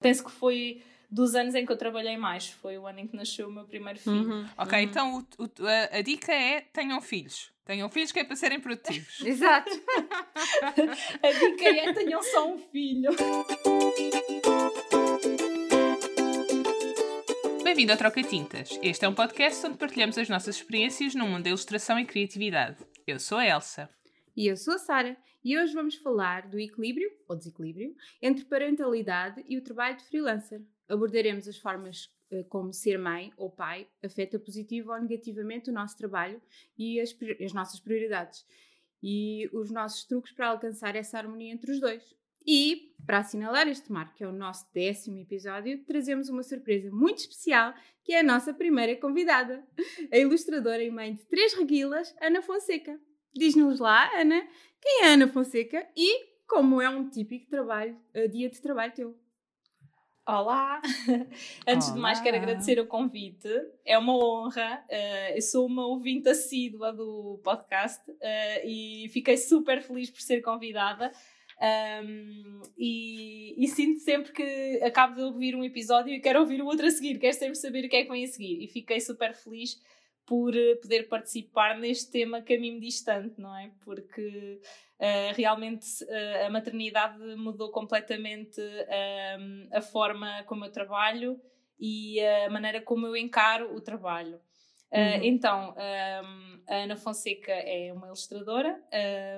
Penso que foi dos anos em que eu trabalhei mais. Foi o ano em que nasceu o meu primeiro filho. Uhum. Ok, uhum. então o, o, a, a, dica é tenham filhos. Tenham filhos que é para serem produtivos. Exato. a dica é tenham só um filho. Bem-vindo ao Troca Tintas. Este é um podcast onde partilhamos as nossas experiências no mundo da ilustração e criatividade. Eu sou a Elsa. E eu sou a Sara. E hoje vamos falar do equilíbrio, ou desequilíbrio, entre parentalidade e o trabalho de freelancer abordaremos as formas uh, como ser mãe ou pai afeta positivo ou negativamente o nosso trabalho e as, as nossas prioridades e os nossos truques para alcançar essa harmonia entre os dois. E, para assinalar este marco, que é o nosso décimo episódio, trazemos uma surpresa muito especial, que é a nossa primeira convidada, a ilustradora e mãe de três reguilas, Ana Fonseca. Diz-nos lá, Ana, quem é Ana Fonseca e como é um típico trabalho, uh, dia de trabalho teu. Olá! Antes Olá. de mais, quero agradecer o convite. É uma honra. Uh, eu sou uma ouvinte assídua do podcast uh, e fiquei super feliz por ser convidada. Um, e, e, sinto sempre que acabo de ouvir um episódio e quero ouvir o outro a seguir, quero sempre saber o que é que vem a seguir. E fiquei super feliz por eh, poder participar neste tema me distante, não é? Porque uh, realmente uh, a maternidade mudou completamente uh, a forma como eu trabalho e a maneira como eu encaro o trabalho. Uhum. Então, um, a Ana Fonseca é uma ilustradora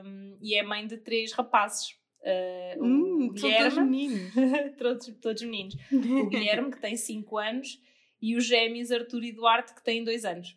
um, e é mãe de três rapazes. Uh, hum, Guilherme, todos meninos. todos, todos meninos. O Guilherme, que tem 5 anos, e os gêmeos Arthur e Duarte, que têm 2 anos.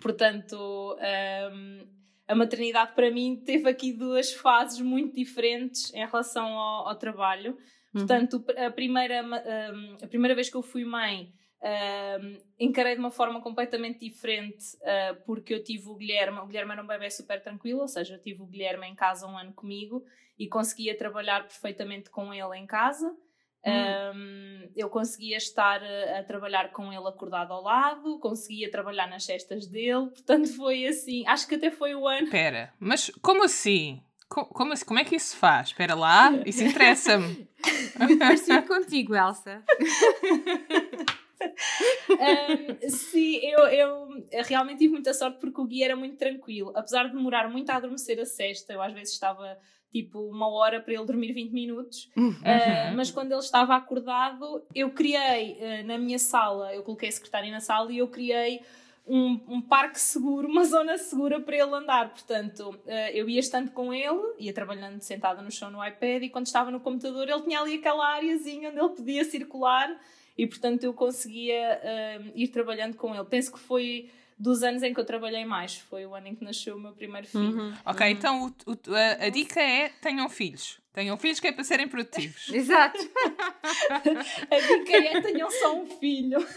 Portanto, um, a maternidade para mim teve aqui duas fases muito diferentes em relação ao, ao trabalho. Uhum. Portanto, a primeira, um, a primeira vez que eu fui mãe, um, encarei de uma forma completamente diferente uh, porque eu tive o Guilherme. O Guilherme era um bebê super tranquilo, ou seja, eu tive o Guilherme em casa um ano comigo e conseguia trabalhar perfeitamente com ele em casa. Um, eu conseguia estar a, a, trabalhar com ele acordado ao lado, conseguia trabalhar nas cestas dele, portanto foi assim. Acho que até foi o ano. Espera, mas como assim? Como, como, assim? como é que isso se faz? Espera lá, isso interessa-me. Muito parecido contigo, Elsa. um, sim, eu, eu realmente tive muita sorte porque o guia era muito tranquilo. Apesar de demorar muito a adormecer a cesta, eu às vezes estava tipo uma hora para ele dormir 20 minutos. Uhum. Uh, mas quando ele estava acordado, eu criei uh, na minha sala, eu coloquei a secretária na sala e eu criei um, um, parque seguro, uma zona segura para ele andar. Portanto, uh, eu ia estando com ele, ia trabalhando sentada no chão no iPad e quando estava no computador ele tinha ali aquela áreazinha onde ele podia circular e portanto eu conseguia ir trabalhando com ele. Penso que foi dos anos em que eu trabalhei mais. Foi o ano em que nasceu o meu primeiro filho. Uhum. Ok, uhum. então o, o, a, a, dica é tenham filhos. Tenham filhos que é para serem produtivos. Exato. a dica é tenham só um filho.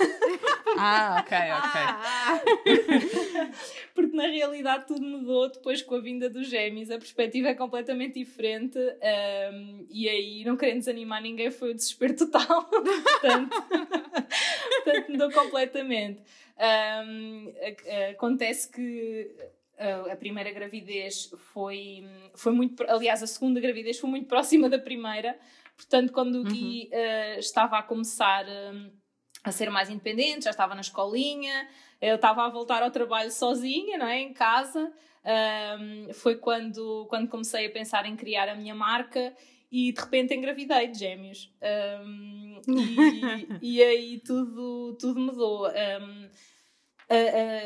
Ah, ok, ok. Ah. Porque na realidade tudo mudou depois com a vinda dos gêmeos. A perspectiva é completamente diferente. Um, e aí, não querendo desanimar ninguém, foi o desespero total. portanto, portanto, mudou completamente. Um, acontece que a primeira gravidez foi, foi muito. Aliás, a segunda gravidez foi muito próxima da primeira. Portanto, quando o Gui uhum. uh, estava a começar uh, a ser mais independente, já estava na escolinha, eu estava a voltar ao trabalho sozinha, não é? Em casa. Um, foi quando, quando comecei a pensar em criar a minha marca e de repente engravidei de gêmeos. Um, e, e, aí tudo, tudo mudou. Um, uh,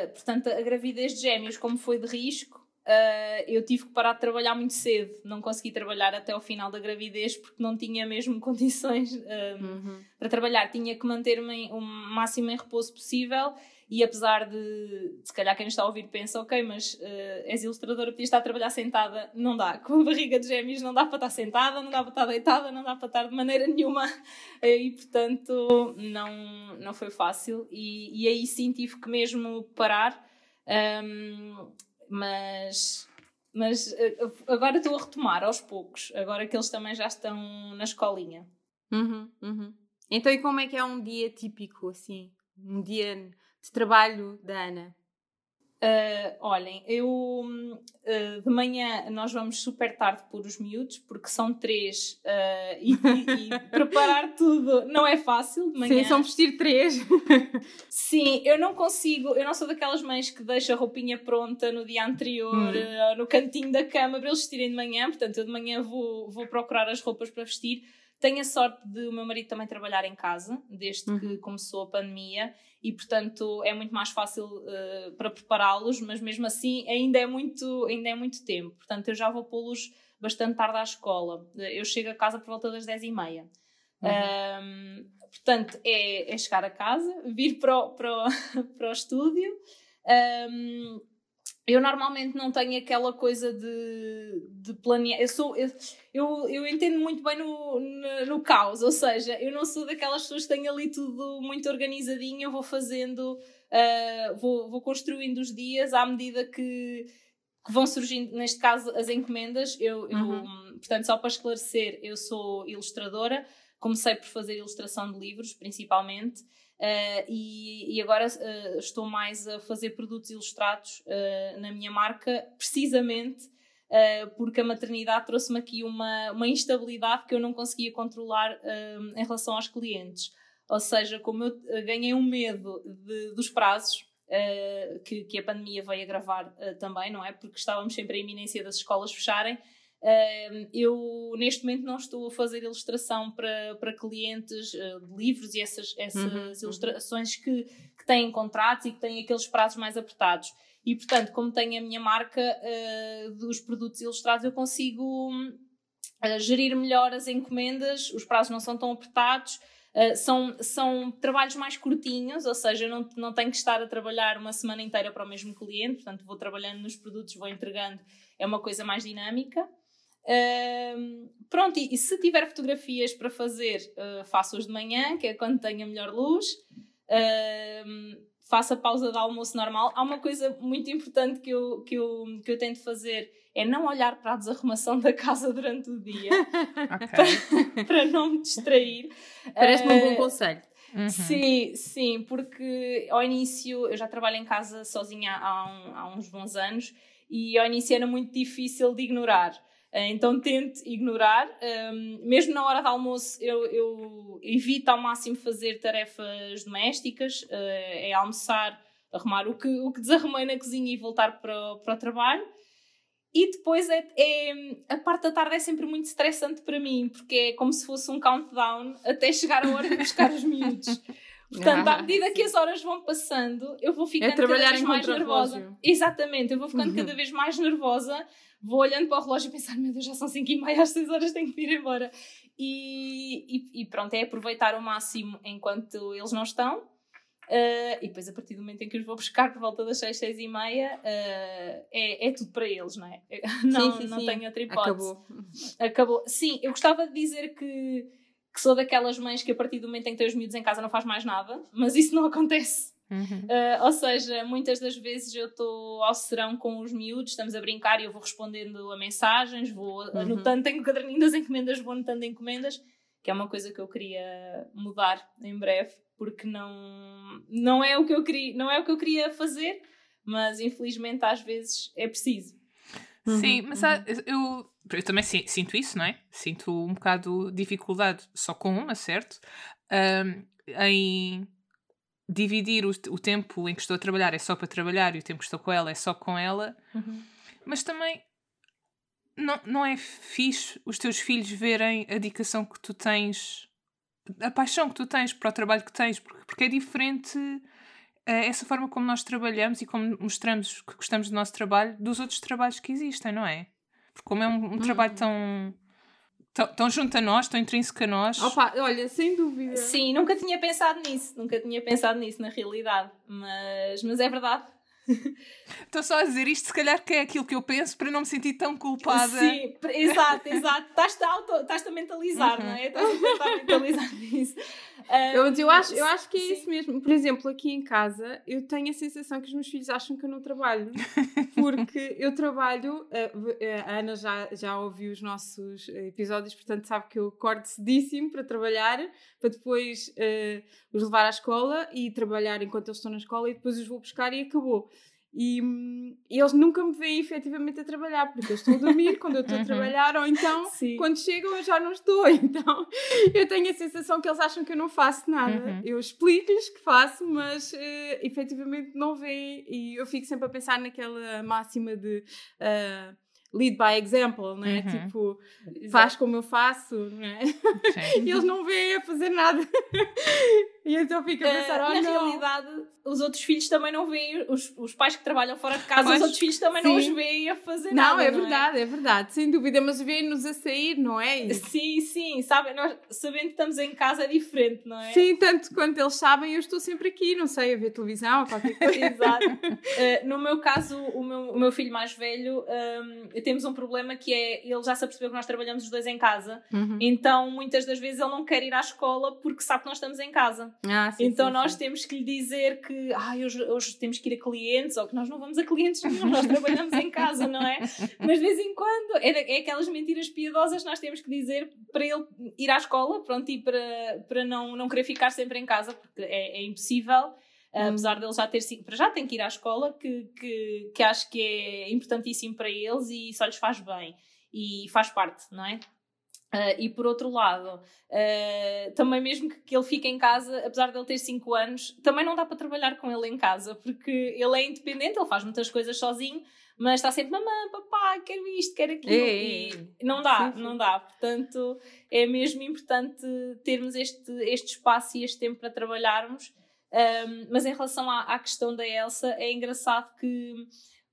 uh, portanto, a gravidez de gêmeos, como foi de risco, uh, eu tive que parar de trabalhar muito cedo. Não consegui trabalhar até ao final da gravidez porque não tinha mesmo condições uhum. para trabalhar. Tinha que manter-me o máximo em repouso possível e apesar de, se calhar quem está a ouvir pensa, ok, mas uh, és ilustradora, podias estar a trabalhar sentada. Não dá. Com a barriga de gêmeos não dá para estar sentada, não dá para estar deitada, não dá para estar de maneira nenhuma. E, portanto, não, não foi fácil. E, e aí sim tive que mesmo parar. Um, mas mas eh, agora estou a retomar aos poucos, agora que eles também já estão na escolinha. Uhum, uhum. Então, e como é que é um dia típico, assim? Um dia de trabalho da Ana? Uh, olhem, eu uh, de manhã nós vamos super tarde por os miúdos, porque são três uh, e, e, e, preparar tudo não é fácil de manhã. Sim, são vestir três. Sim, eu não consigo, eu não sou daquelas mães que deixa a roupinha pronta no dia anterior, hum. no cantinho da cama para eles vestirem de manhã, portanto eu de manhã vou, vou procurar as roupas para vestir. Tenho a sorte de o meu marido também trabalhar em casa, desde uhum. que começou a pandemia, e portanto é muito mais fácil uh, para prepará-los, mas mesmo assim ainda é muito, ainda é muito tempo. Portanto, eu já vou pô-los bastante tarde à escola. Eu chego a casa por volta das 10 e meia. Uhum. Um, portanto, é, é, chegar a casa, vir para o, para o, para o estúdio. Um, eu normalmente não tenho aquela coisa de, de planear. Eu, sou, eu, eu, eu entendo muito bem no, no, no, caos, ou seja, eu não sou daquelas pessoas que têm ali tudo muito organizadinho, eu vou fazendo, uh, vou, vou construindo os dias à medida que, que vão surgindo, neste caso, as encomendas. Eu, uhum. eu, portanto, só para esclarecer, eu sou ilustradora, comecei por fazer ilustração de livros, principalmente. Uh, e, e, agora uh, estou mais a fazer produtos ilustrados uh, na minha marca, precisamente porque a maternidade trouxe-me aqui uma, uma instabilidade que eu não conseguia controlar em relação aos clientes. Ou seja, como eu ganhei um medo de, dos prazos, que, que, a pandemia veio agravar também, não é? Porque estávamos sempre à iminência das escolas fecharem eu neste momento não estou a fazer ilustração para, para clientes uh, de livros e essas, essas uhum, uhum. ilustrações que, que têm contratos e que têm aqueles prazos mais apertados. E portanto, como tenho a minha marca uh, dos produtos ilustrados, eu consigo uh, gerir melhor as encomendas, os prazos não são tão apertados. Uh, são, são trabalhos mais curtinhos, ou seja, eu não, não tenho que estar a trabalhar uma semana inteira para o mesmo cliente, portanto, vou trabalhando nos produtos, vou entregando, é uma coisa mais dinâmica pronto, e, e, se tiver fotografias para fazer, uh, faço-os de manhã, que é quando tenho a melhor luz. Uh, faço a pausa de almoço normal. Há uma coisa muito importante que eu, que eu, que eu tento fazer é não olhar para a desarrumação da casa durante o dia para, para, não me distrair. Parece-me uh, um bom conselho. Uhum. Sim, sim, porque ao início eu já trabalho em casa sozinha há, um, há uns bons anos e ao início era muito difícil de ignorar. Eh, então tente ignorar. Um, mesmo na hora de almoço, eu, eu, evito ao máximo fazer tarefas domésticas, uh, é almoçar, arrumar o que, o que desarrumei na cozinha e voltar para, o, para o trabalho. E depois é, é, a parte da tarde é sempre muito estressante para mim, porque é como se fosse um countdown até chegar a hora de buscar os miúdos. Portanto, à medida que as horas vão passando, eu vou ficando é cada vez mais nervosa. Exatamente, eu vou ficando uhum. cada vez mais nervosa vou olhando para o relógio e pensar, meu Deus, já são 5 e meia, às 6 horas tenho que ir embora. E, e, e, pronto, é aproveitar o máximo enquanto eles não estão. Uh, e depois, a partir do momento em que os vou buscar por volta das 6, 6 e meia, uh, é, é tudo para eles, não é? Não, sim, sim, não sim. tenho outra hipótese. Acabou. Acabou. Sim, eu gostava de dizer que, que sou daquelas mães que a partir do momento em que tem os miúdos em casa não faz mais nada, mas isso não acontece. Uhum. Uh, ou seja, muitas das vezes eu estou ao serão com os miúdos, estamos a brincar e eu vou respondendo a mensagens, vou uhum. anotando, tenho o caderninho das encomendas, vou anotando encomendas, que é uma coisa que eu queria mudar em breve, porque não, não, é o que eu queria, não é o que eu queria fazer, mas infelizmente às vezes é preciso. Sim, uhum, mas há, eu, eu também sinto isso, não é? Sinto um bocado de dificuldade só com uma, certo? Um, em dividir o, o, tempo em que estou a trabalhar é só para trabalhar e o tempo que estou com ela é só com ela. Uhum. Mas também não, não é fixe os teus filhos verem a dedicação que tu tens, a paixão que tu tens para o trabalho que tens, porque, porque é diferente uh, essa forma como nós trabalhamos e como mostramos que gostamos do nosso trabalho dos outros trabalhos que existem, não é? Porque como é um, um uhum. trabalho tão Tão, junto a nós, tão intrínseco a nós. Opa, olha, sem dúvida. Sim, nunca tinha pensado nisso, nunca tinha pensado nisso na realidade, mas, mas é verdade. Estou só a dizer isto, se calhar que é aquilo que eu penso para não me sentir tão culpada. Sim, exato, exato. Estás-te a, estás a mentalizar, uhum. não é? Estás a mentalizar nisso. Um, eu, eu, acho, eu acho que é sim. isso mesmo. Por exemplo, aqui em casa, eu tenho a sensação que os meus filhos acham que eu não trabalho. Porque eu trabalho, a, a Ana já, já ouviu os nossos episódios, portanto sabe que eu acordo cedíssimo para trabalhar, para depois uh, os levar à escola e trabalhar enquanto eles estão na escola e depois os vou buscar e acabou. E, hum, eles nunca me veem efetivamente a trabalhar, porque eu estou a dormir quando eu estou a Uhum. trabalhar, ou então Sim. quando chegam eu já não estou. Então eu tenho a sensação que eles acham que eu não faço nada. Uhum. Eu explico-lhes que faço, mas eh, efetivamente não veem. E eu fico sempre a pensar naquela máxima de. ah, Lead by example, não é? Uhum. Tipo, faz como eu faço, não é? E eles não veem a fazer nada. e então fico a pensar, Uh, oh, na não. realidade, os outros filhos também não veem, os, os pais que trabalham fora de casa, os outros filhos também não os Sim. veem a fazer Não, nada. é verdade, é? verdade, sem dúvida, mas vêem-nos a sair, não é? Sim, sim, sabe, nós sabendo que estamos em casa é diferente, não é? Sim, tanto quanto eles sabem, eu estou sempre aqui, não sei, a ver televisão ou qualquer coisa. Exato. Uh, no meu caso, o meu, o meu filho mais velho, um, temos um problema que é, ele já se apercebeu que nós trabalhamos os dois em casa, Uhum. então muitas das vezes ele não quer ir à escola porque sabe que nós estamos em casa. Ah, sim, então sim, nós sim. temos que lhe dizer que ah, hoje, hoje temos que ir a clientes ou que nós não vamos a clientes nenhum, nós trabalhamos em casa, não é? Mas de vez em quando é, é aquelas mentiras piedosas que nós temos que dizer para ele ir à escola, pronto, e para, para não, não querer ficar sempre em casa, porque é, é impossível. Hum. Apesar dele já ter sido, para já tem que ir à escola, que, que, que acho que é importantíssimo para eles e só lhes faz bem e faz parte, não é? Ah, e por outro lado, ah, também mesmo que, que ele fique em casa, apesar de ele ter 5 anos, também não dá para trabalhar com ele em casa, porque ele é independente, ele faz muitas coisas sozinho, mas está sempre, mamãe, papá, quero isto, quero aquilo, é, e não dá, Sim, sim. não dá. Portanto, é mesmo importante termos este, este espaço e este tempo para trabalharmos. Um, mas em relação à, à questão da Elsa, é engraçado que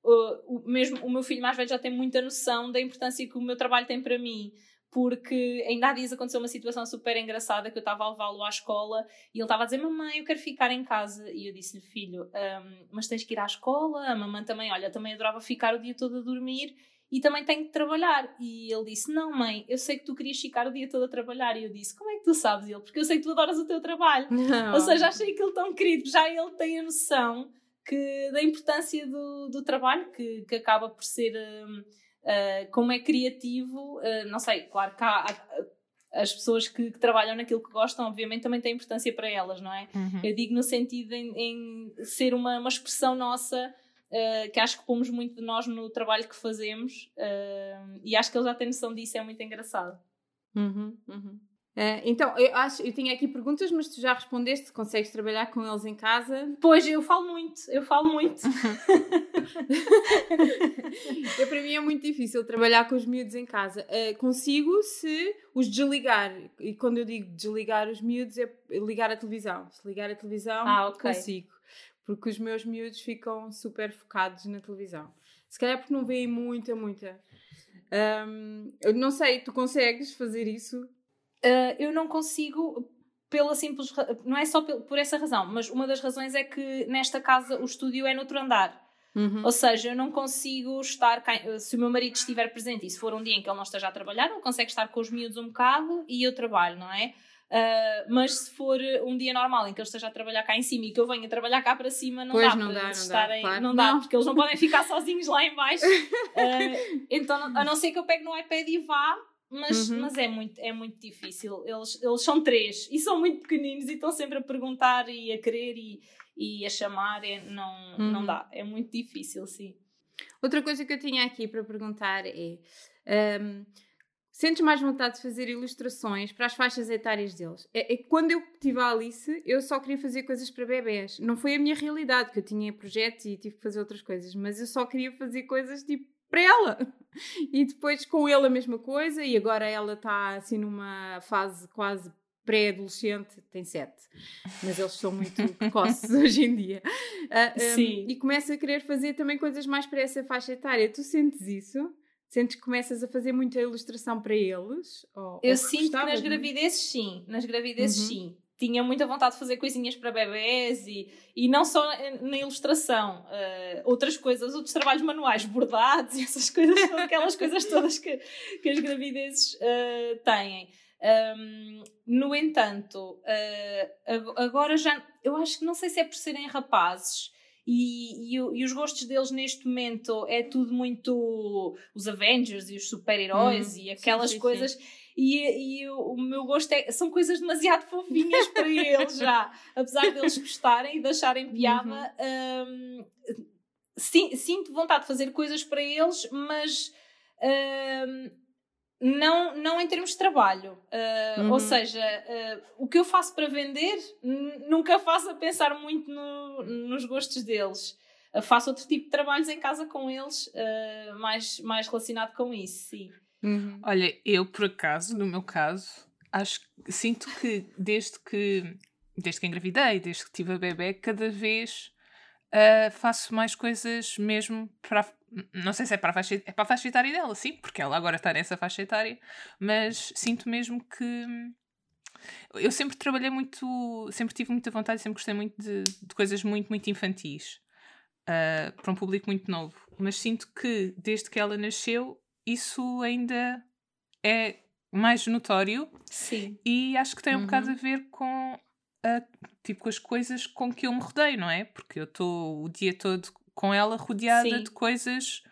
uh, o, mesmo o meu filho mais velho já tem muita noção da importância que o meu trabalho tem para mim. Porque ainda há dias aconteceu uma situação super engraçada que eu estava a levá-lo à escola e ele estava a dizer: Mamãe, eu quero ficar em casa. E eu disse-lhe: Filho, um, mas tens que ir à escola. A mamãe também, olha, também adorava ficar o dia todo a dormir e também tenho que trabalhar. E ele disse: Não, mãe, eu sei que tu querias ficar o dia todo a trabalhar. E eu disse: Como é que tu sabes? E ele: Porque eu sei que tu adoras o teu trabalho. Não. Ou seja, achei aquilo tão querido, que já ele tem a noção que, da importância do, do trabalho, que, que acaba por ser, hum, ah, como é criativo, ah, não sei, claro que há, há- as pessoas que, que trabalham naquilo que gostam, obviamente, também têm importância para elas, não é? Uhum. Eu digo no sentido em, em ser uma, uma expressão nossa, ah, que acho que pomos muito de nós no trabalho que fazemos, e acho que ele já tem noção disso, é muito engraçado. Uhum, uhum. Eh, então, eu acho, eu tinha aqui perguntas, mas tu já respondeste, consegues trabalhar com eles em casa? Pois, eu falo muito, eu falo muito. Eu, para mim é muito difícil trabalhar com os miúdos em casa. Eh, consigo se os desligar. E quando eu digo desligar os miúdos é ligar a televisão. Se ligar a televisão, Ah, ok. consigo. Porque os meus miúdos ficam super focados na televisão. Se calhar porque não veem muita, muita. Ahm, eu não sei, tu consegues fazer isso? Uh, eu não consigo pela simples não é só por essa razão mas uma das razões é que nesta casa o estúdio é no outro andar Uhum. ou seja eu não consigo estar cá, se o meu marido estiver presente e se for um dia em que ele não esteja a trabalhar ele consegue estar com os miúdos um bocado e eu trabalho não é Uh, mas se for um dia normal em que ele esteja a trabalhar cá em cima e que eu venha trabalhar cá para cima, não Pois, dá não para dá, eles não dá, estarem, claro não dá, não. porque eles não podem ficar sozinhos lá em baixo. Uh, então, a não ser que eu pegue no iPad e vá, mas, Uhum. mas é, muito, é muito difícil. Eles, eles são três e são muito pequeninos e estão sempre a perguntar e a querer e, e a chamar. É, não, não Uhum. dá. É muito difícil, sim. Outra coisa que eu tinha aqui para perguntar é: ahm, sentes mais vontade de fazer ilustrações para as faixas etárias deles? É, é que quando eu tive a Alice, eu só queria fazer coisas para bebés. Não foi a minha realidade, que eu tinha projetos e tive que fazer outras coisas, mas eu só queria fazer coisas tipo para ela. E depois com ele a mesma coisa, e agora ela está assim numa fase quase pré-adolescente, tem sete, mas eles são muito precoces hoje em dia. Ah, um, Sim. E começa a querer fazer também coisas mais para essa faixa etária. Tu sentes isso? Sentes que começas a fazer muita ilustração para eles? Ou, Eu ou sinto que nas gravidezes, sim. Nas gravidezes, Uhum. sim. Tinha muita vontade de fazer coisinhas para bebés e, e não só na ilustração, eh, outras coisas, outros trabalhos manuais, bordados e essas coisas, aquelas coisas todas que, que as gravidezes eh, têm. Ahm, no entanto, ag- agora já, eu acho que não sei se é por serem rapazes e, e, e os gostos deles neste momento é tudo muito os Avengers e os super-heróis Uhum. e aquelas Sim, sim, coisas. E, e o, o meu gosto é, são coisas demasiado fofinhas para eles já. Apesar deles gostarem e de acharem piada, hum, sim, sinto vontade de fazer coisas para eles, mas uh, não, não em termos de trabalho. Uh, uhum. Ou seja, uh, o que eu faço para vender nunca faço a pensar muito no, nos gostos deles. Uh, faço outro tipo de trabalhos em casa com eles, mais, mais relacionado com isso, sim. Uhum. Olha, eu por acaso, no meu caso, acho sinto que desde que desde que engravidei, desde que tive a bebê, cada vez uh, faço mais coisas mesmo para. Não sei se é para, a faixa, é para a faixa etária dela, sim, porque ela agora está nessa faixa etária, mas sinto mesmo que. Eu sempre trabalhei muito, sempre tive muita vontade, sempre gostei muito de, de coisas muito, muito infantis uh, para um público muito novo. Mas sinto que desde que ela nasceu, isso ainda é mais notório. Sim. E acho que tem um uhum. bocado a ver com a, tipo, com as coisas com que eu me rodeio, não é? Porque eu estou o dia todo com ela rodeada Sim. de coisas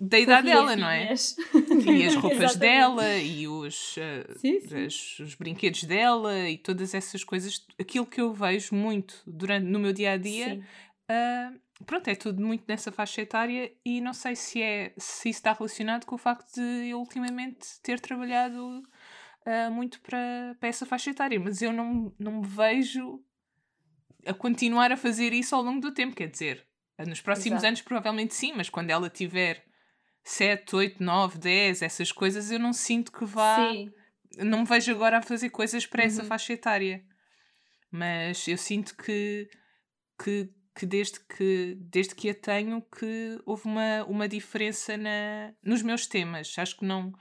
da idade dela, não é? E as roupas dela e os, uh, sim, sim. As, os brinquedos dela e todas essas coisas, aquilo que eu vejo muito durante no meu dia a dia, uh, pronto, é tudo muito nessa faixa etária e não sei se é se isso está relacionado com o facto de eu ultimamente ter trabalhado uh, muito para, para essa faixa etária, mas eu não, não me vejo a continuar a fazer isso ao longo do tempo, quer dizer, nos próximos Exato. anos provavelmente sim, mas quando ela tiver 7, 8, 9, 10, essas coisas, eu não sinto que vá. Sim. Não me vejo agora a fazer coisas para uhum. essa faixa etária. Mas eu sinto que, que, que, desde que desde que a tenho que houve uma, uma diferença na, nos meus temas. Acho que não,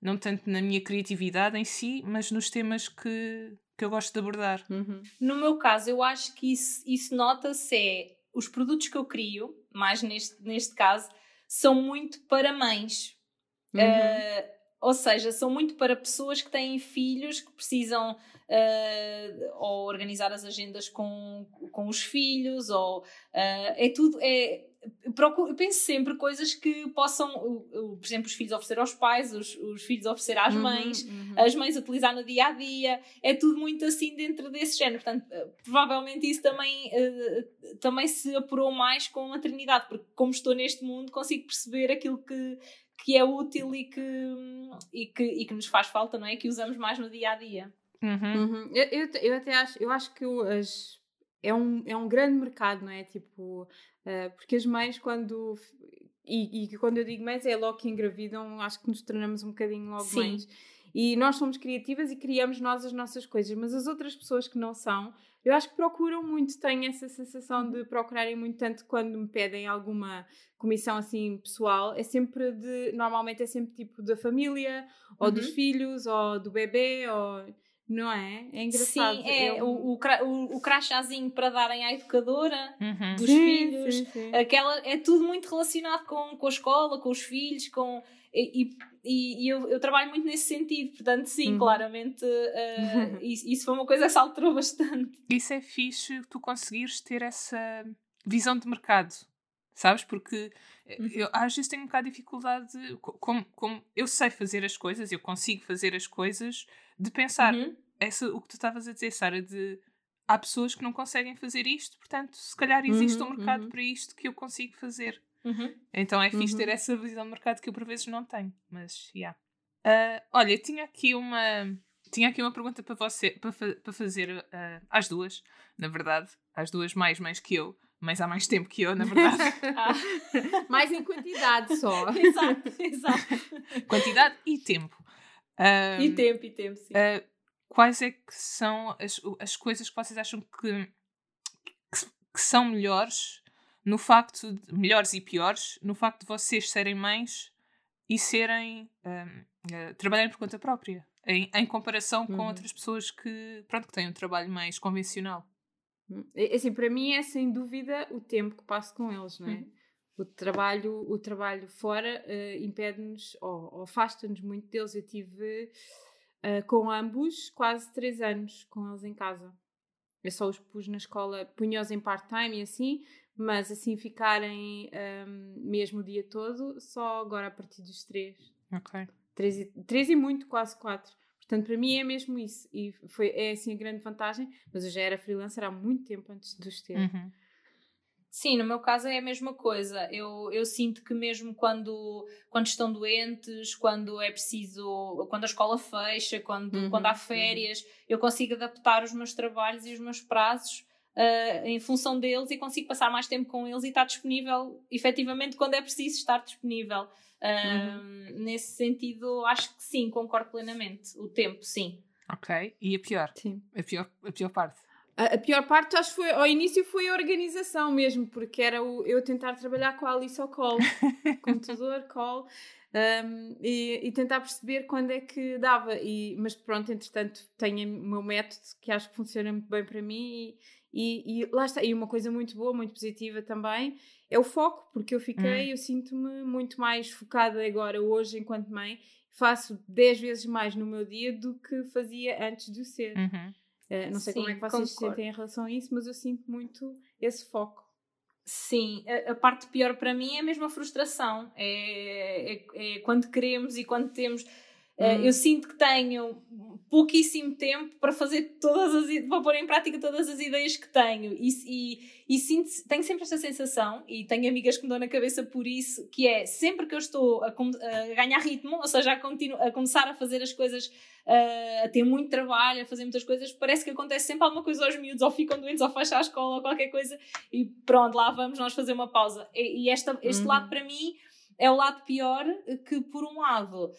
não tanto na minha criatividade em si, mas nos temas que, que eu gosto de abordar. Uhum. No meu caso, eu acho que isso, isso nota-se é os produtos que eu crio, mais neste, neste caso, são muito para mães. Uhum. Uh, ou seja, são muito para pessoas que têm filhos que precisam uh, ou organizar as agendas com, com os filhos, ou uh, é tudo. É, procuro, penso sempre coisas que possam, por exemplo, os filhos oferecer aos pais, os, os filhos oferecer às uhum, mães, uhum. as mães utilizar no dia a dia, é tudo muito assim dentro desse género. Portanto, uh, provavelmente isso também, também se apurou mais com a maternidade, porque como estou neste mundo, consigo perceber aquilo que que é útil e que, e que, e que nos faz falta, não é? Que usamos mais no dia a dia. Uhum. Uhum. Eu, eu, eu, até acho, eu acho que as, é, um, é um grande mercado, não é? Tipo, uh, porque as mães, quando. E, e quando eu digo mães, é logo que engravidam, acho que nos tornamos um bocadinho logo Sim. mães. E nós somos criativas e criamos nós as nossas coisas, mas as outras pessoas que não são, eu acho que procuram muito, têm essa sensação de procurarem muito, tanto quando me pedem alguma comissão assim pessoal, é sempre de, normalmente é sempre tipo da família, ou uhum. dos filhos, ou do bebê, ou não é? É engraçado. Sim, é, o, o, o, o crachazinho para darem à educadora uhum. dos sim, filhos. Sim, sim. Aquela, é tudo muito relacionado com, com a escola, com os filhos, com. E, e, e eu, eu, trabalho muito nesse sentido, portanto, sim, uhum. claramente uh, isso, isso, foi uma coisa que se alterou bastante. Isso é fixe tu conseguires ter essa visão de mercado, sabes? Porque eh, uhum. eu às vezes tenho um bocado de dificuldade, como, como eu sei fazer as coisas, eu consigo fazer as coisas, de pensar, uhum. essa, o que tu estavas a dizer, Sara, de há pessoas que não conseguem fazer isto, portanto, se calhar existe uhum, um mercado uhum. para isto que eu consigo fazer. Uhum. Então é fixe ter uhum. essa visão de mercado que eu por vezes não tenho. Mas, já. Yeah. Uh, olha, tinha aqui uma. Tinha aqui uma pergunta para você, para, para fazer uh, às duas, na verdade, às duas mais mães que eu, mas há mais tempo que eu, na verdade. ah. mais em quantidade só. exato, exato. Quantidade e tempo. Uh, e tempo, e tempo, sim. Uh, quais é que são as, as coisas que vocês acham que, que, que são melhores no facto de, melhores e piores no facto de vocês serem mães e serem um, uh, eh, trabalharem por conta própria em, em comparação com uhum. outras pessoas que pronto que têm um trabalho mais convencional hum, é, assim para mim é sem dúvida o tempo que passo com eles não é uhum. O trabalho o trabalho fora uh, impede-nos ou, ou afasta-nos muito deles eu tive uh, com ambos quase três anos com eles em casa eu só os pus na escola punhos em part-time e assim mas assim ficarem um, mesmo o dia todo, só agora a partir dos três. Ok. Três e, três e muito, quase quatro. Portanto, para mim é mesmo isso. E foi, é assim a grande vantagem. Mas eu já era freelancer há muito tempo antes de os ter. Uhum. Sim, no meu caso é a mesma coisa. Eu, eu sinto que mesmo quando, quando estão doentes, quando é preciso, quando a escola fecha, quando, uhum, quando há uhum. férias, uhum. eu consigo adaptar os meus trabalhos e os meus prazos uh, em função deles e consigo passar mais tempo com eles e estar disponível efetivamente quando é preciso estar disponível. Uh, uhum. Nesse sentido, acho que sim, concordo plenamente. O tempo, sim. Ok. E a pior? Sim. A pior, a pior parte? A, a, pior parte, acho que foi, ao início foi a organização mesmo, porque era o, eu tentar trabalhar com a Alice ao call, computador, call, um, e, e, tentar perceber quando é que dava. E, mas pronto, entretanto, tenho o meu método que acho que funciona muito bem para mim, e, e, lá está. E uma coisa muito boa, muito positiva também, é o foco, porque eu fiquei, hum. eu sinto-me muito mais focada agora, hoje, enquanto mãe, faço 10 vezes mais no meu dia do que fazia antes de o ser. Uhum. Uh, não sei Sim, como é que vocês concordo. sentem em relação a isso, mas eu sinto muito esse foco. Sim, a, a, parte pior para mim é mesmo a frustração. É, é, é quando queremos e quando temos. Uh, eu sinto que tenho pouquíssimo tempo para fazer todas as para pôr em prática todas as ideias que tenho. E, e, e sinto, tenho sempre esta sensação e tenho amigas que me dão na cabeça por isso que é sempre que eu estou a, a ganhar ritmo ou seja a, continuo, a começar a fazer as coisas uh, a ter muito trabalho a fazer muitas coisas parece que acontece sempre alguma coisa aos miúdos ou ficam doentes ou fecham a escola ou qualquer coisa e pronto lá vamos nós fazer uma pausa. E, e esta, este uhum. lado para mim é o lado pior que, por um lado,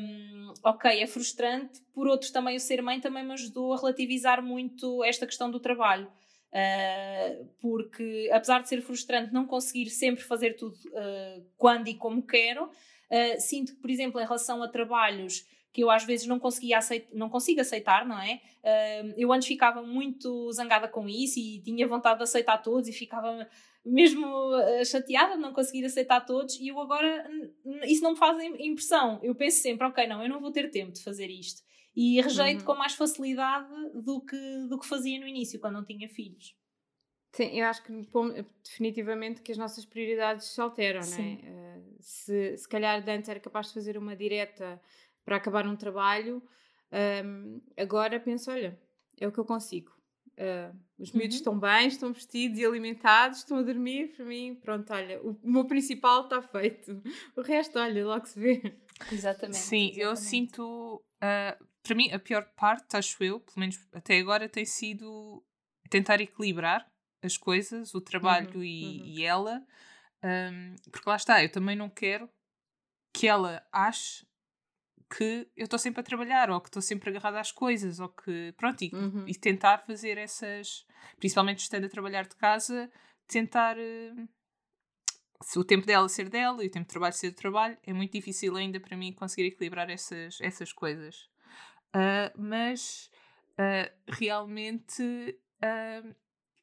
um, ok, é frustrante, por outro, também o ser mãe também me ajudou a relativizar muito esta questão do trabalho. Uh, porque, apesar de ser frustrante não conseguir sempre fazer tudo uh, quando e como quero, uh, sinto que, por exemplo, em relação a trabalhos que eu às vezes não conseguia aceitar, não consigo aceitar, não é? eu antes ficava muito zangada com isso e tinha vontade de aceitar todos e ficava mesmo eh, chateada de não conseguir aceitar todos e eu agora isso não me faz impressão. Eu penso sempre, ok, não, eu não vou ter tempo de fazer isto. E rejeito uhum. com mais facilidade do que, do que fazia no início, quando não tinha filhos. Sim, eu acho que definitivamente que as nossas prioridades se alteram, Sim. não é? Uh, se, se calhar antes era capaz de fazer uma direta para acabar um trabalho, um, ehm, agora penso, olha, é o que eu consigo. Uh, os miúdos uhum. estão bem, estão vestidos e alimentados, estão a dormir. Para mim, pronto, olha, o, o meu principal está feito. O resto, olha, logo se vê. Exatamente. Sim, exatamente. eu sinto. Uh, para mim, a pior parte, acho eu, pelo menos até agora, tem sido tentar equilibrar as coisas, o trabalho uhum, e, uhum. e, ela. Um, porque lá está, eu também não quero que ela ache que eu estou sempre a trabalhar ou que estou sempre agarrada às coisas ou que pronto e, uhum. e, tentar fazer essas principalmente estando a trabalhar de casa tentar uh, se o tempo dela ser dela e o tempo de trabalho ser de trabalho é muito difícil ainda para mim conseguir equilibrar essas, essas coisas uh, mas uh, realmente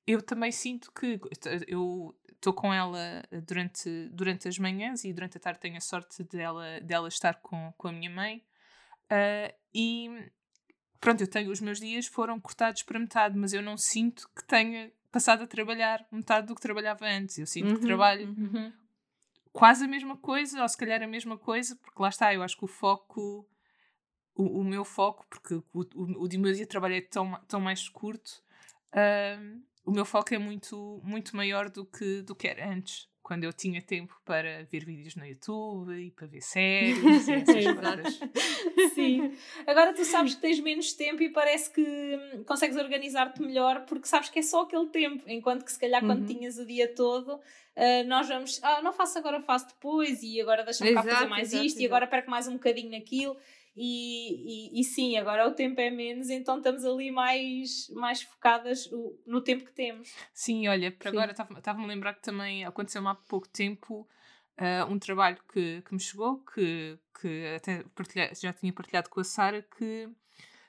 eu também sinto que eu estou com ela durante, durante as manhãs e durante a tarde tenho a sorte dela, dela estar com, com a minha mãe. Uh, e pronto, eu tenho, os meus dias foram cortados para metade, mas eu não sinto que tenha passado a trabalhar metade do que trabalhava antes. Eu sinto uhum, que trabalho uhum. quase a mesma coisa, ou se calhar a mesma coisa, porque lá está, eu acho que o foco, o, o meu foco, porque o, o, o meu dia de trabalho é tão, tão mais curto. Uh, o meu foco é muito, muito maior do que, do que era antes, quando eu tinha tempo para ver vídeos no YouTube e para ver séries e essas coisas. Sim. Agora tu sabes que tens menos tempo e parece que hum, consegues organizar-te melhor porque sabes que é só aquele tempo, enquanto que se calhar quando uhum. tinhas o dia todo uh, nós vamos, ah, não faço agora, faço depois e agora deixa-me cá fazer mais exato, isto exato. e agora perco mais um bocadinho naquilo e, e, e, sim, agora o tempo é menos, então estamos ali mais, mais focadas no tempo que temos. Sim, olha, para sim. agora estava-me a lembrar que também aconteceu há pouco tempo uh, um trabalho que, que me chegou, que, que até já tinha partilhado com a Sara, que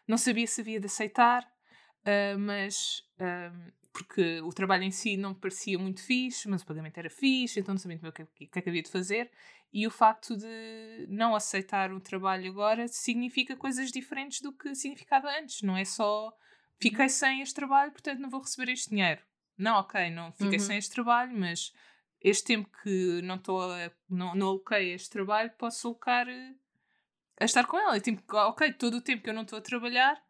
não sabia se havia de aceitar, uh, mas uh, porque o trabalho em si não me parecia muito fixe, mas o pagamento era fixe, então não sabia o que, que, que é que havia de fazer. E o facto de não aceitar o trabalho agora significa coisas diferentes do que significava antes. Não é só fiquei uhum. sem este trabalho, portanto não vou receber este dinheiro. Não, ok, não fiquei uhum. sem este trabalho, mas este tempo que não estou não, não aloquei este trabalho, posso alocar eh, a estar com ela. E, tipo, ok, todo o tempo que eu não estou a trabalhar,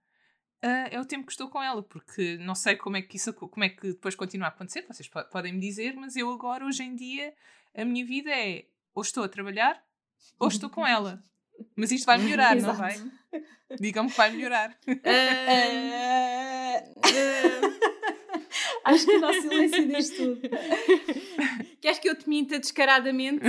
uh, é o tempo que estou com ela, porque não sei como é que isso como é que depois continua a acontecer, vocês po podem me dizer, mas eu agora, hoje em dia, a minha vida é ou estou a trabalhar ou estou com ela. Mas isto vai melhorar, não vai? Digam-me que vai melhorar. Uh, uh, Acho que o nosso silêncio diz tudo. Queres que eu te minta descaradamente?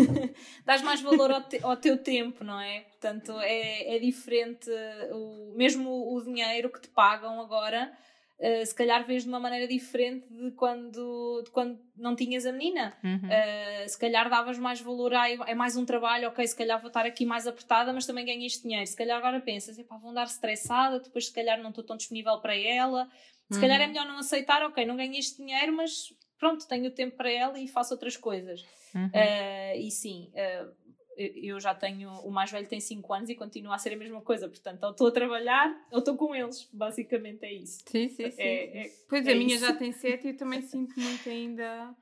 Dás mais valor ao, te, ao, teu tempo, não é? Portanto, é, é diferente, o, mesmo o dinheiro que te pagam agora, uh, se calhar vês de uma maneira diferente de quando, de quando não tinhas a menina. Uhum. Uh, se calhar davas mais valor a é mais um trabalho, ok, se calhar vou estar aqui mais apertada, mas também ganhei este dinheiro. Se calhar agora pensas, vou andar estressada, depois se calhar não estou tão disponível para ela se uhum. calhar é uhum. melhor não aceitar, ok, não ganhei este dinheiro, mas pronto, tenho tempo para ela e faço outras coisas. Uhum. Uh, e sim, uh, eu já tenho, o mais velho tem 5 anos e continua a ser a mesma coisa, portanto, ou estou a trabalhar ou estou com eles, basicamente é isso. Sim, sim, é, sim. É, é, pois é a minha isso. já tem 7 e eu também sinto muito ainda.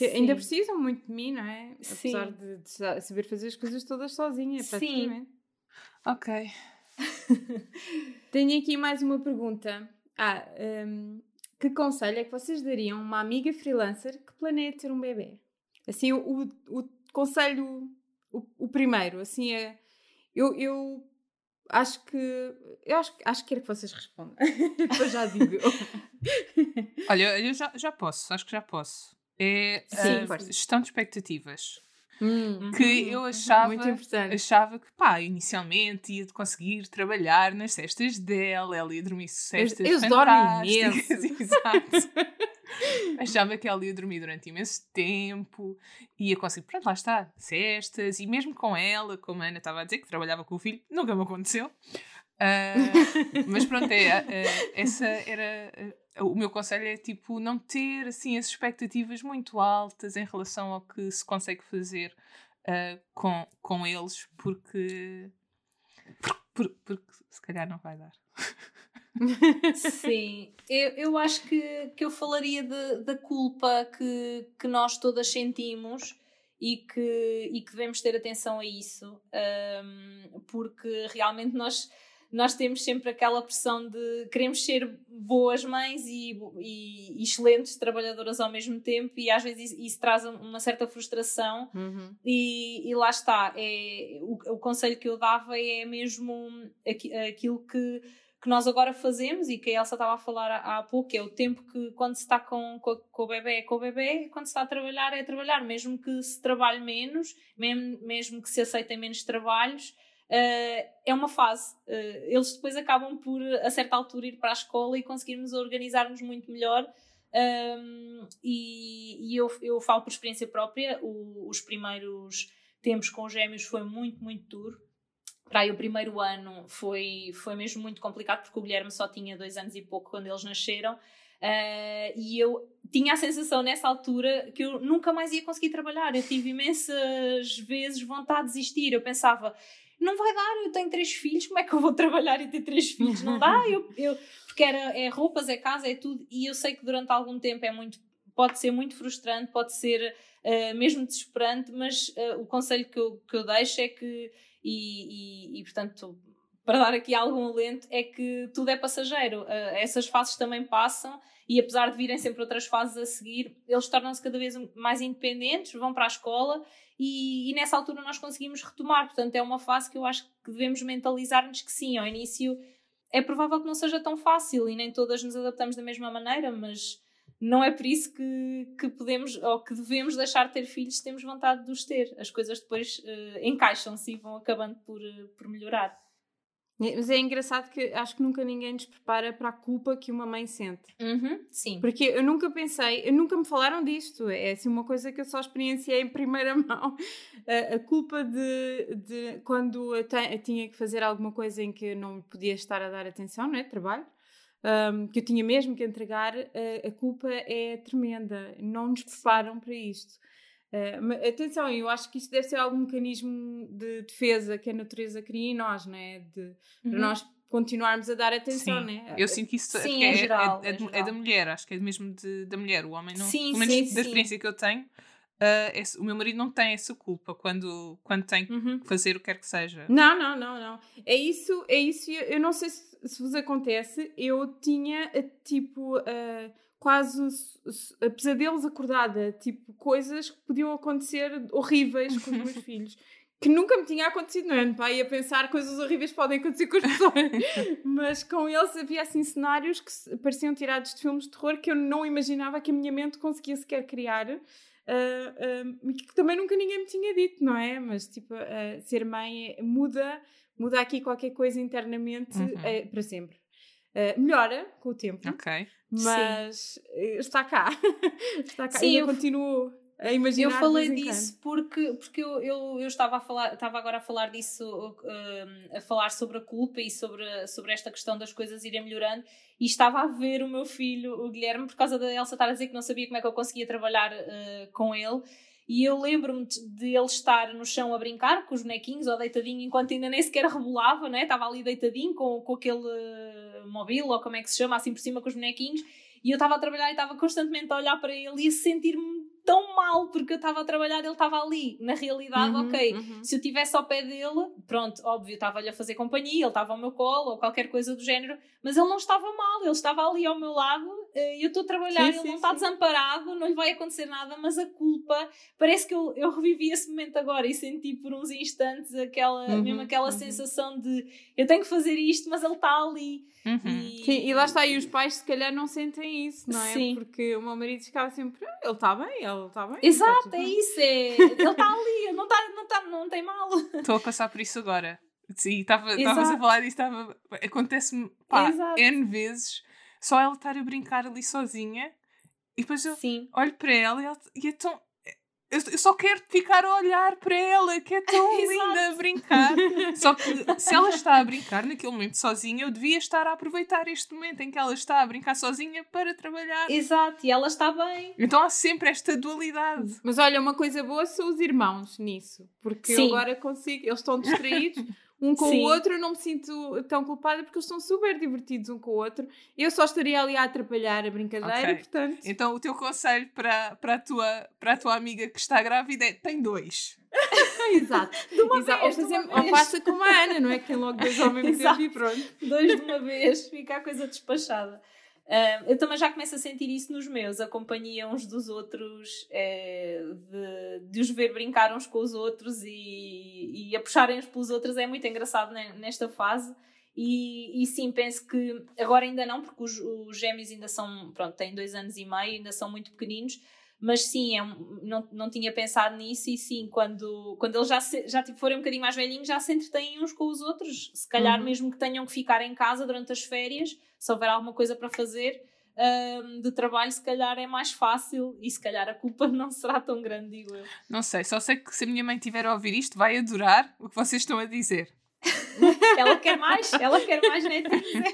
Ainda precisam muito de mim, não é? Apesar de, de, saber fazer as coisas todas sozinha, praticamente. Sim. Ok. Tenho aqui mais uma pergunta. Ah, um, que conselho é que vocês dariam a uma amiga freelancer que planeia ter um bebê? Assim, o, o, o conselho, o, o, primeiro, assim, é. Eu, eu acho que. Eu acho, acho que quero que vocês respondam. Depois já digo. Olha, eu já, já posso, acho que já posso. É Sim, uh, gestão de expectativas. Hum, que eu achava, achava que, pá, inicialmente ia conseguir trabalhar nas cestas dela, ela ia dormir cestas Eles dormem imenso. Exato. achava que ela ia dormir durante imenso tempo, ia conseguir, pronto, lá está, cestas, e mesmo com ela, como a Ana estava a dizer, que trabalhava com o filho, nunca me aconteceu. Uh, mas pronto, é, uh, essa era o meu conselho é tipo não ter assim as expectativas muito altas em relação ao que se consegue fazer uh, com, com eles porque, porque, porque se calhar não vai dar. Sim, eu, eu acho que, que eu falaria de, da culpa que, que nós todas sentimos e que, e que devemos ter atenção a isso, um, porque realmente nós nós temos sempre aquela pressão de queremos ser boas mães e, e, e excelentes trabalhadoras ao mesmo tempo e às vezes isso, isso traz uma certa frustração uhum. e, e, lá está é, o, o conselho que eu dava é mesmo aquilo que, que nós agora fazemos e que a Elsa estava a falar há, há pouco, é o tempo que quando se está com, com, com, o bebê é com o bebê, quando se está a trabalhar é a trabalhar, mesmo que se trabalhe menos, mesmo, mesmo que se aceitem menos trabalhos, Uh, é uma fase. Uh, eles depois acabam por, a certa altura, ir para a escola e conseguirmos organizar-nos muito melhor. Um, e, e eu, eu falo por experiência própria, o, os primeiros tempos com os gêmeos foi muito, muito duro. Para aí o primeiro ano foi, foi mesmo muito complicado porque o Guilherme só tinha dois anos e pouco quando eles nasceram. Uh, e eu tinha a sensação nessa altura que eu nunca mais ia conseguir trabalhar. Eu tive imensas vezes vontade de desistir. Eu pensava, não vai dar, eu tenho três filhos, como é que eu vou trabalhar e ter três filhos? Não dá, eu, eu, porque era, é roupas, é casa, é tudo, e eu sei que durante algum tempo é muito, pode ser muito frustrante, pode ser uh, mesmo desesperante, mas uh, o conselho que eu, que eu deixo é que, e, e, e portanto, para dar aqui algum alento, é que tudo é passageiro. Uh, essas fases também passam e apesar de virem sempre outras fases a seguir, eles tornam-se cada vez mais independentes, vão para a escola e, e, nessa altura nós conseguimos retomar. Portanto, é uma fase que eu acho que devemos mentalizar-nos que sim, ao início é provável que não seja tão fácil e nem todas nos adaptamos da mesma maneira, mas não é por isso que, que podemos ou que devemos deixar de ter filhos se temos vontade de os ter. As coisas depois uh, encaixam-se e vão acabando por, uh, por melhorar. Mas é engraçado que acho que nunca ninguém nos prepara para a culpa que uma mãe sente. Uhum, sim. Porque eu nunca pensei, eu nunca me falaram disto. É assim uma coisa que eu só experienciei em primeira mão. A, a culpa de, de quando eu, te, eu, tinha que fazer alguma coisa em que eu não podia estar a dar atenção, não é? Trabalho. Um, que eu tinha mesmo que entregar, a, a culpa é tremenda. Não nos preparam para isto. Uh, atenção, eu acho que isto deve ser algum mecanismo de defesa que a natureza cria em nós, não é? De, uhum. Para nós continuarmos a dar atenção, sim. né? Eu sinto que isso sim, é, é, geral, é, é, é, da mulher, acho que é mesmo de, da mulher. O homem não. Sim, pelo menos sim, da experiência que eu tenho, uh, esse, o meu marido não tem essa culpa quando, quando tem Uhum. que fazer o que quer que seja. Não, não, não, não. É isso, é isso. Eu eu não sei se, se vos acontece. Eu tinha eh, tipo eh, quase pesadelos acordada, tipo coisas que podiam acontecer horríveis com os meus filhos. Que nunca me tinha acontecido, não é? Pá, ia pensar coisas horríveis podem acontecer com as pessoas. Mas com eles havia assim cenários que pareciam tirados de filmes de terror que eu não imaginava que a minha mente conseguia sequer criar. ah, e que também nunca ninguém me tinha dito, não é? Mas tipo, ah, ser mãe é- muda, muda aqui qualquer coisa internamente Uhum. eh, para sempre. Ah, melhora com o tempo, Ok. mas eh, está cá. está cá. Sim, Ainda eu- continuo a imaginar. Eu falei disso porque, porque eu, eu, eu estava, a falar, estava agora a falar disso, um, a falar sobre a culpa e sobre, sobre esta questão das coisas irem melhorando e estava a ver o meu filho, o Guilherme, por causa da Elsa estar a dizer que não sabia como é que eu conseguia trabalhar uh, com ele. E eu lembro-me de ele estar no chão a brincar com os bonequinhos ou deitadinho enquanto ainda nem sequer rebolava, né? estava ali deitadinho com, com aquele uh, mobile ou como é que se chama, assim por cima com os bonequinhos. E eu estava a trabalhar e estava constantemente a olhar para ele e a sentir-me tão mal porque eu estava a trabalhar, ele estava ali. Na realidade, Uhum, ok, uhum. se eu estivesse ao pé dele, pronto, óbvio, estava-lhe a fazer companhia, ele estava ao meu colo ou qualquer coisa do género, mas ele não estava mal, ele estava ali ao meu lado eh, e eu estou a trabalhar, Sim, ele sim, não está sim. desamparado, não lhe vai acontecer nada, mas a culpa, parece que eu, eu revivi esse momento agora e senti por uns instantes aquela, Uhum, mesmo aquela uhum. sensação de eu tenho que fazer isto, mas ele está ali. Uhum. E, Sim, e lá está, e os pais se calhar não sentem isso, não é? Sim. Porque o meu marido ficava sempre, "Ah, ele está bem, ele está bem. Exato, está tudo é bem." isso, é, ele está ali, não, tá, não, tá, não tem mal. Estou a passar por isso agora. Sim, estava- Exato. estavas a falar disso, estava. Acontece-me, pá, Exato. N vezes, só ela estar a brincar ali sozinha e depois eu Sim. olho para ela e, ela, e é tão. Eu, eu só quero ficar a olhar para ela, que é tão linda a brincar. Só que se ela está a brincar naquele momento sozinha, eu devia estar a aproveitar este momento em que ela está a brincar sozinha para trabalhar. Exato, e ela está bem. Então há sempre esta dualidade. Mas olha, uma coisa boa são os irmãos nisso, porque eu Sim. agora consigo, eles estão distraídos um com Sim. o outro, eu não me sinto tão culpada porque eles estão super divertidos um com o outro. Eu só estaria ali a atrapalhar a brincadeira, Ok. portanto. Então o teu conselho para, para, a tua, para a tua amiga que está grávida é tem dois. Exato. uma Exato. vez, ou, de uma fazer- ou faça como a Ana, não é? Que tem logo dois ao mesmo tempo e pronto. dois de uma vez, fica a coisa despachada. Ah, eu também já começo a sentir isso nos meus, a companhia uns dos outros, eh, de, de os ver brincar uns com os outros e, e a puxarem uns pelos outros é muito engraçado ne- nesta fase. E, e sim, penso que agora ainda não, porque os, os gêmeos ainda são, pronto, têm dois anos e meio, ainda são muito pequeninos, mas sim, é um- não, não tinha pensado nisso e sim, quando, quando eles já, se, já tipo, forem um bocadinho mais velhinhos, já se entretêm uns com os outros. Se calhar Uhum. mesmo que tenham que ficar em casa durante as férias, se houver alguma coisa para fazer hum, de trabalho, se calhar é mais fácil e se calhar a culpa não será tão grande, digo eu. Não sei, só sei que se a minha mãe tiver a ouvir isto, vai adorar o que vocês estão a dizer. Ela quer mais, ela quer mais netinhos.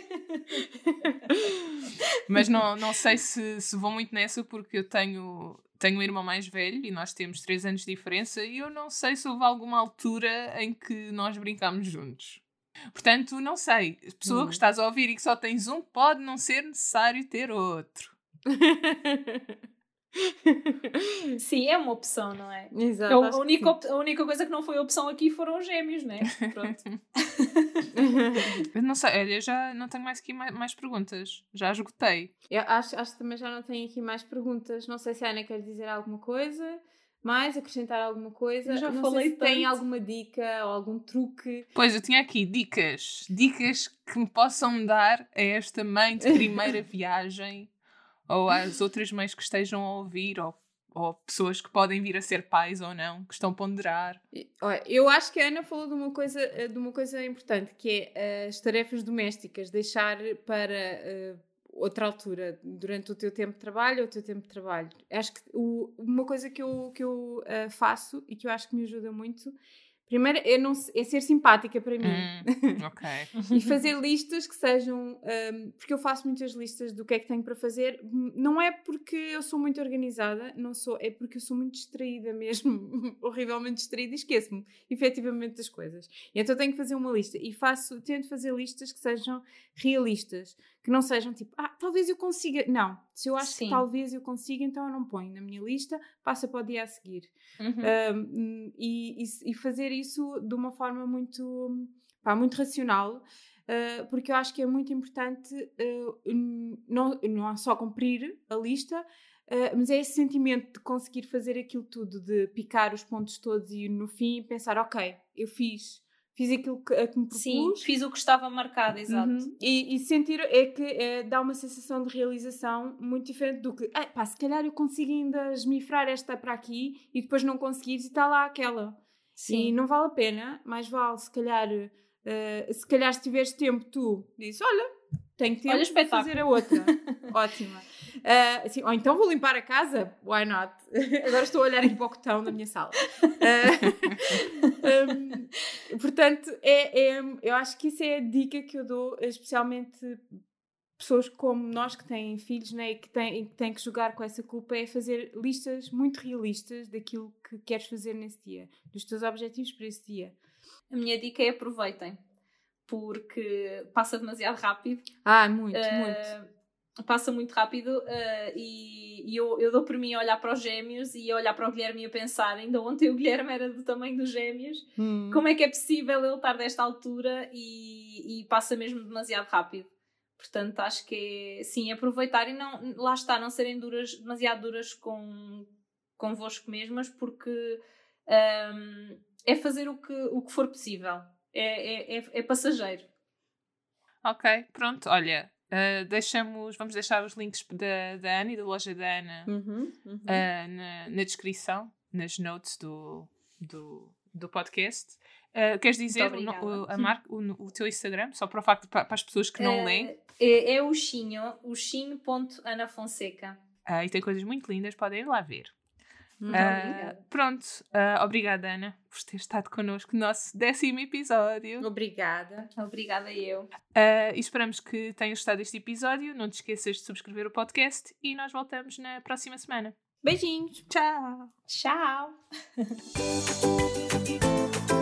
Mas não, não sei se, se vou muito nessa porque eu tenho, tenho um irmão mais velho e nós temos 3 anos de diferença e eu não sei se houve alguma altura em que nós brincámos juntos. Portanto, não sei. Pessoa Hum. que estás a ouvir e que só tens um, pode não ser necessário ter outro. Sim, é uma opção, não é? Exato. A, acho que única, op- a única coisa que não foi opção aqui foram os gêmeos, né? Pronto. Eu não sei, olha, eu já não tenho mais aqui mais, mais perguntas. Já esgotei. Eu acho, acho que também já não tenho aqui mais perguntas. Não sei se a Ana quer dizer alguma coisa, mais acrescentar alguma coisa. Eu já não falei sei se tem tanto. alguma dica ou algum truque. Pois, eu tinha aqui dicas. Dicas que me possam dar a esta mãe de primeira viagem ou às outras mães que estejam a ouvir ou, ou pessoas que podem vir a ser pais ou não, que estão a ponderar. Eu acho que a Ana falou de uma coisa, eh, de uma coisa importante, que é eh, as tarefas domésticas, deixar para eh, outra altura, durante o teu tempo de trabalho ou o teu tempo de trabalho. Acho que o- uma coisa que eu, que eu eh, faço e que eu acho que me ajuda muito, primeiro é, não, é ser simpática para mim. Hum, ok. e fazer listas que sejam. hum, porque eu faço muitas listas do que é que tenho para fazer. Hum, Não é porque eu sou muito organizada, não sou, é porque eu sou muito distraída mesmo, horrivelmente distraída e esqueço-me efetivamente das coisas. E então tenho que fazer uma lista e faço, tento fazer listas que sejam realistas, que não sejam tipo, ah, talvez eu consiga. Não, se eu acho Sim. que talvez eu consiga, então eu não ponho na minha lista, passa para o dia a seguir. Uhum. Um, e, e- e fazer isso de uma forma muito, pá, muito racional, uh, porque eu acho que é muito importante uh, não, não só cumprir a lista, uh, mas é esse sentimento de conseguir fazer aquilo tudo, de picar os pontos todos e no fim pensar, ok, eu fiz, fiz aquilo que, a que me propus. Sim, fiz o que estava marcado, exato. Uhum. E, e sentir é que é, dá uma sensação de realização muito diferente do que, ah, pá, se calhar eu consigo ainda esmifrar esta para aqui e depois não conseguires e está lá aquela. Sim. E não vale a pena, mais vale se calhar, eh, se calhar se tiveres tempo, tu dizes, olha, tenho tempo Olha, de fazer a outra. Ótima. Ah, assim, ou então vou limpar a casa, why not? Agora estou a olhar aqui para o cotão da minha sala. Ah, um, portanto, é, é- eu acho que isso é a dica que eu dou, especialmente pessoas como nós que têm filhos né, e que têm, que têm que jogar com essa culpa, é fazer listas muito realistas daquilo que queres fazer nesse dia, dos teus objetivos para esse dia. A minha dica é aproveitem, porque passa demasiado rápido. Ah, muito, Uh, muito. Passa muito rápido uh, e, e eu, eu dou por mim a olhar para os gêmeos e a olhar para o Guilherme e a pensar, ainda ontem o Guilherme era do tamanho dos gêmeos, Hum. como é que é possível ele estar desta altura e, e passa mesmo demasiado rápido. Portanto, acho que é, sim, aproveitar e não, lá está, não serem duras, demasiado duras com, convosco mesmas, porque um, é fazer o que, o que for possível. É, é, é, é passageiro. Ok, pronto, olha, uh, deixamos, vamos deixar os links da, da Ana e da loja da Ana Uhum, uhum. uh, na, na descrição, nas notes do, do, do podcast. Uh, queres dizer o, o- a marca, o, o teu Instagram? Só para o facto para, para as pessoas que não leem. É, é o Xinho, o Xinho.anafonseca. Ah, e tem coisas muito lindas, podem ir lá ver. Obrigada. pronto, ah, obrigada Ana por ter estado connosco no nosso décimo episódio. Obrigada. Obrigada eu. E esperamos que tenhas gostado deste episódio. Não te esqueças de subscrever o podcast e nós voltamos na próxima semana. Beijinhos. Tchau! Tchau!